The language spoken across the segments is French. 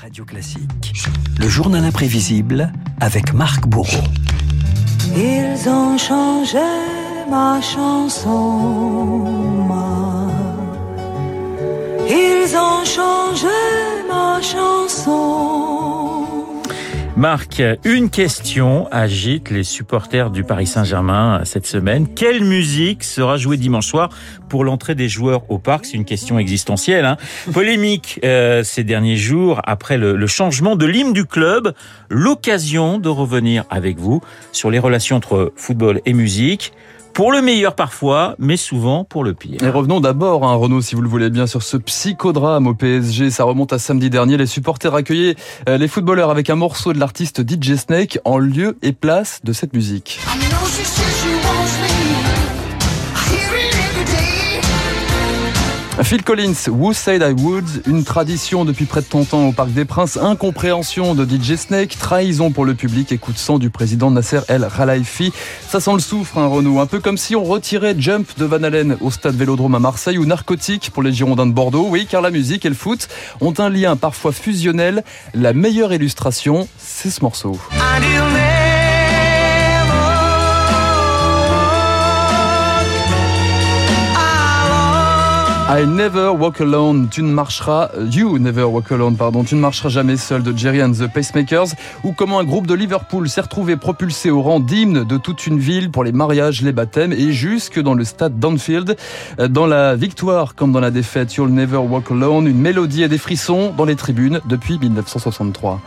Radio Classique, le journal imprévisible avec Marc Bourreau. Ils ont changé ma chanson. Ils ont changé Marc, une question agite les supporters du Paris Saint-Germain cette semaine. Quelle musique sera jouée dimanche soir pour l'entrée des joueurs au parc? C'est une question existentielle. Hein Polémique euh, ces derniers jours après le, le changement de l'hymne du club. L'occasion de revenir avec vous sur les relations entre football et musique. Pour le meilleur parfois, mais souvent pour le pire. Et revenons d'abord, hein, Renaud, si vous le voulez bien, sur ce psychodrame au PSG. Ça remonte à samedi dernier. Les supporters accueillaient euh, les footballeurs avec un morceau de l'artiste DJ Snake en lieu et place de cette musique. Phil Collins, Who Said I Would, une tradition depuis près de 30 ans au Parc des Princes, incompréhension de DJ Snake, trahison pour le public et coup de sang du président Nasser El Khelaifi. Ça sent le soufre, hein, Renaud. Un peu comme si on retirait Jump de Van Halen au stade Vélodrome à Marseille ou Narcotique pour les Girondins de Bordeaux. Oui, car la musique et le foot ont un lien parfois fusionnel. La meilleure illustration, c'est ce morceau. Never Walk Alone, tu ne marcheras, You Never Walk Alone, pardon, tu ne marcheras jamais seul de Jerry and the Pacemakers, ou comment un groupe de Liverpool s'est retrouvé propulsé au rang d'hymne de toute une ville pour les mariages, les baptêmes et jusque dans le stade d'Anfield. Dans la victoire comme dans la défaite, You'll Never Walk Alone, une mélodie et des frissons dans les tribunes depuis 1963.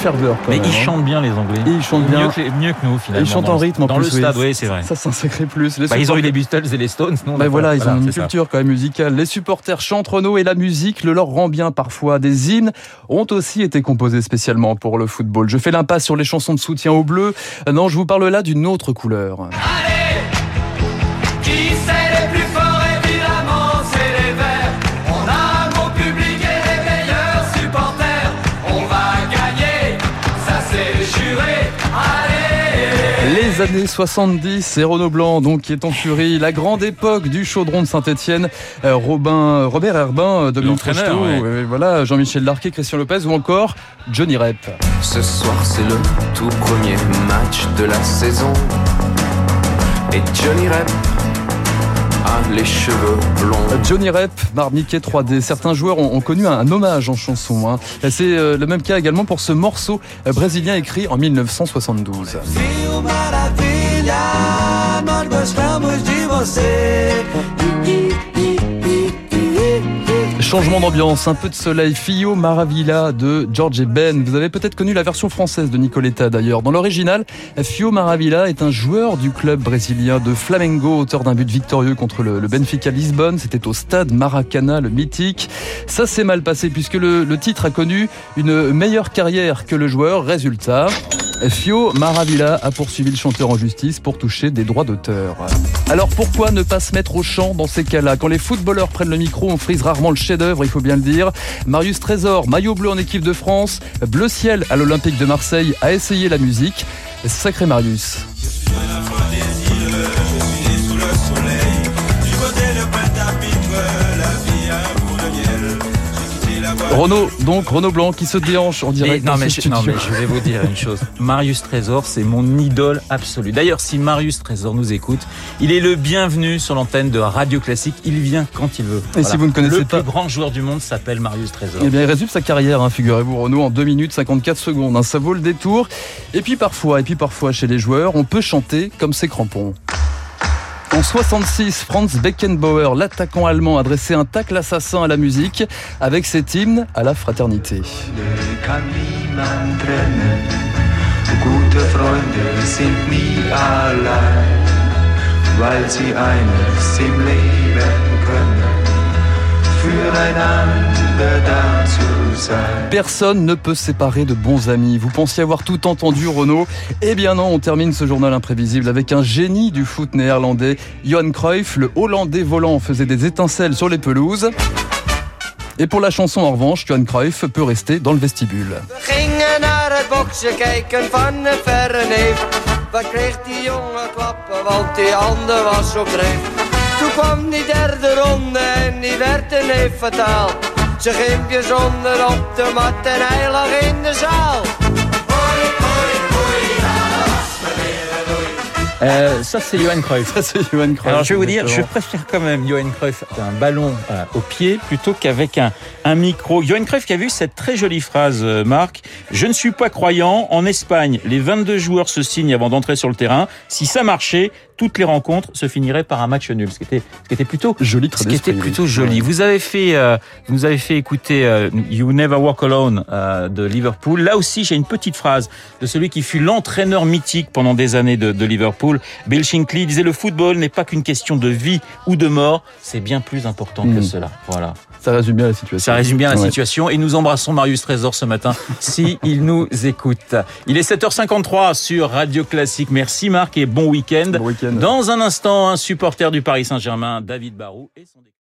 Ferveur quand Mais même, ils hein. chantent bien les Anglais. Et ils chantent bien. Mieux que, les- mieux que nous finalement. Et ils chantent dans en rythme en Dans plus, le stade, oui. oui, c'est vrai. Ça, c'est un sacré plus. Les Bah, ils ont eu supporters- les Beatles et les Stones. Nous, on Bah voilà, ils ont une ça. culture quand même musicale. Les supporters chantent Renaud et la musique le leur rend bien parfois. Des hymnes ont aussi été composés spécialement pour le football. Je fais l'impasse sur les chansons de soutien au bleu. Euh, Non, je vous parle là d'une autre couleur. Qui Les années 70, et Renaud Blanc donc qui est en furie, la grande époque du chaudron de Saint-Etienne, Robin, Robert Herbin, euh, Dominique Rocheteau, ouais. euh, voilà, Jean-Michel Larquet, Christian Lopez ou encore Johnny Rep. Ce soir c'est le tout premier match de la saison Et Johnny Rep a les cheveux blonds Johnny Rep, Marniquet 3D. Certains joueurs ont, ont connu un, un hommage en chanson. hein. Et C'est euh, le même cas également pour ce morceau euh, brésilien écrit en 1972. Changement d'ambiance, un peu de soleil, Fio Maravilla de George et Ben. Vous avez peut-être connu la version française de Nicoletta d'ailleurs. Dans l'original, Fio Maravilla est un joueur du club brésilien de Flamengo, auteur d'un but victorieux contre le, Benfica Lisbonne. C'était au stade Maracana, le mythique. Ça s'est mal passé puisque le titre a connu une meilleure carrière que le joueur. Résultat, Fio Maravilla a poursuivi le chanteur en justice pour toucher des droits d'auteur. Alors pourquoi ne pas se mettre au chant dans ces cas-là? Quand les footballeurs prennent le micro, on frise rarement le chef-d'œuvre, il faut bien le dire. Marius Trésor, maillot bleu en équipe de France, bleu ciel à l'Olympique de Marseille, a essayé la musique. Sacré Marius. Renaud, donc Renaud Blanc qui se déhanche en Mais, direct non, mais je, non, studio. mais je vais vous dire une chose. Marius Trésor, c'est mon idole absolue. D'ailleurs, si Marius Trésor nous écoute, il est le bienvenu sur l'antenne de Radio Classique. Il vient quand il veut. Et si vous ne connaissez le pas- plus grand joueur du monde s'appelle Marius Trésor. Eh bien, il résume sa carrière, hein, figurez-vous, Renaud, en 2 minutes 54 secondes. hein. Ça vaut le détour. Et puis parfois, et puis parfois, chez les joueurs, on peut chanter comme ses crampons. En 66, Franz Beckenbauer, l'attaquant allemand, a un tacle assassin à la musique avec cet hymne à la fraternité. Personne ne peut séparer de bons amis. Vous pensiez avoir tout entendu, Renaud Eh bien non, on termine ce journal imprévisible avec un génie du foot néerlandais, Johan Cruyff. Le Hollandais volant faisait des étincelles sur les pelouses. Et pour la chanson, en revanche, Johan Cruyff peut rester dans le vestibule. Toen kwam die derde ronde en die werd een neef fataal. Op de mat en hij lag in de zaal. Euh, ça, c'est Johan Cruyff. Ça, c'est Johan Cruyff. Alors je vais vous dire, je préfère quand même Johan Cruyff un ballon euh, au pied plutôt qu'avec un, un micro. Johan Cruyff qui a vu cette très jolie phrase, euh, Marc. Je ne suis pas croyant. En Espagne, les 22 joueurs se signent avant d'entrer sur le terrain. Si ça marchait, toutes les rencontres se finiraient par un match nul. Ce qui était, ce qui était plutôt Joli ce qui était plutôt joli. Vous avez fait, euh, vous nous avez fait écouter euh, You Never Walk Alone euh, de Liverpool. Là aussi, j'ai une petite phrase de celui qui fut l'entraîneur mythique pendant des années de, de Liverpool. Bill Shankly disait le football n'est pas qu'une question de vie ou de mort, c'est bien plus important que Mm. cela. Voilà. Ça résume bien la situation. Ça résume bien la Ouais. situation et nous embrassons Marius Trésor ce matin si il nous écoute. Il est 7h53 sur Radio Classique. Merci Marc et bon week-end. Bon week-end. Dans un instant, un supporter du Paris Saint-Germain, David Barou et son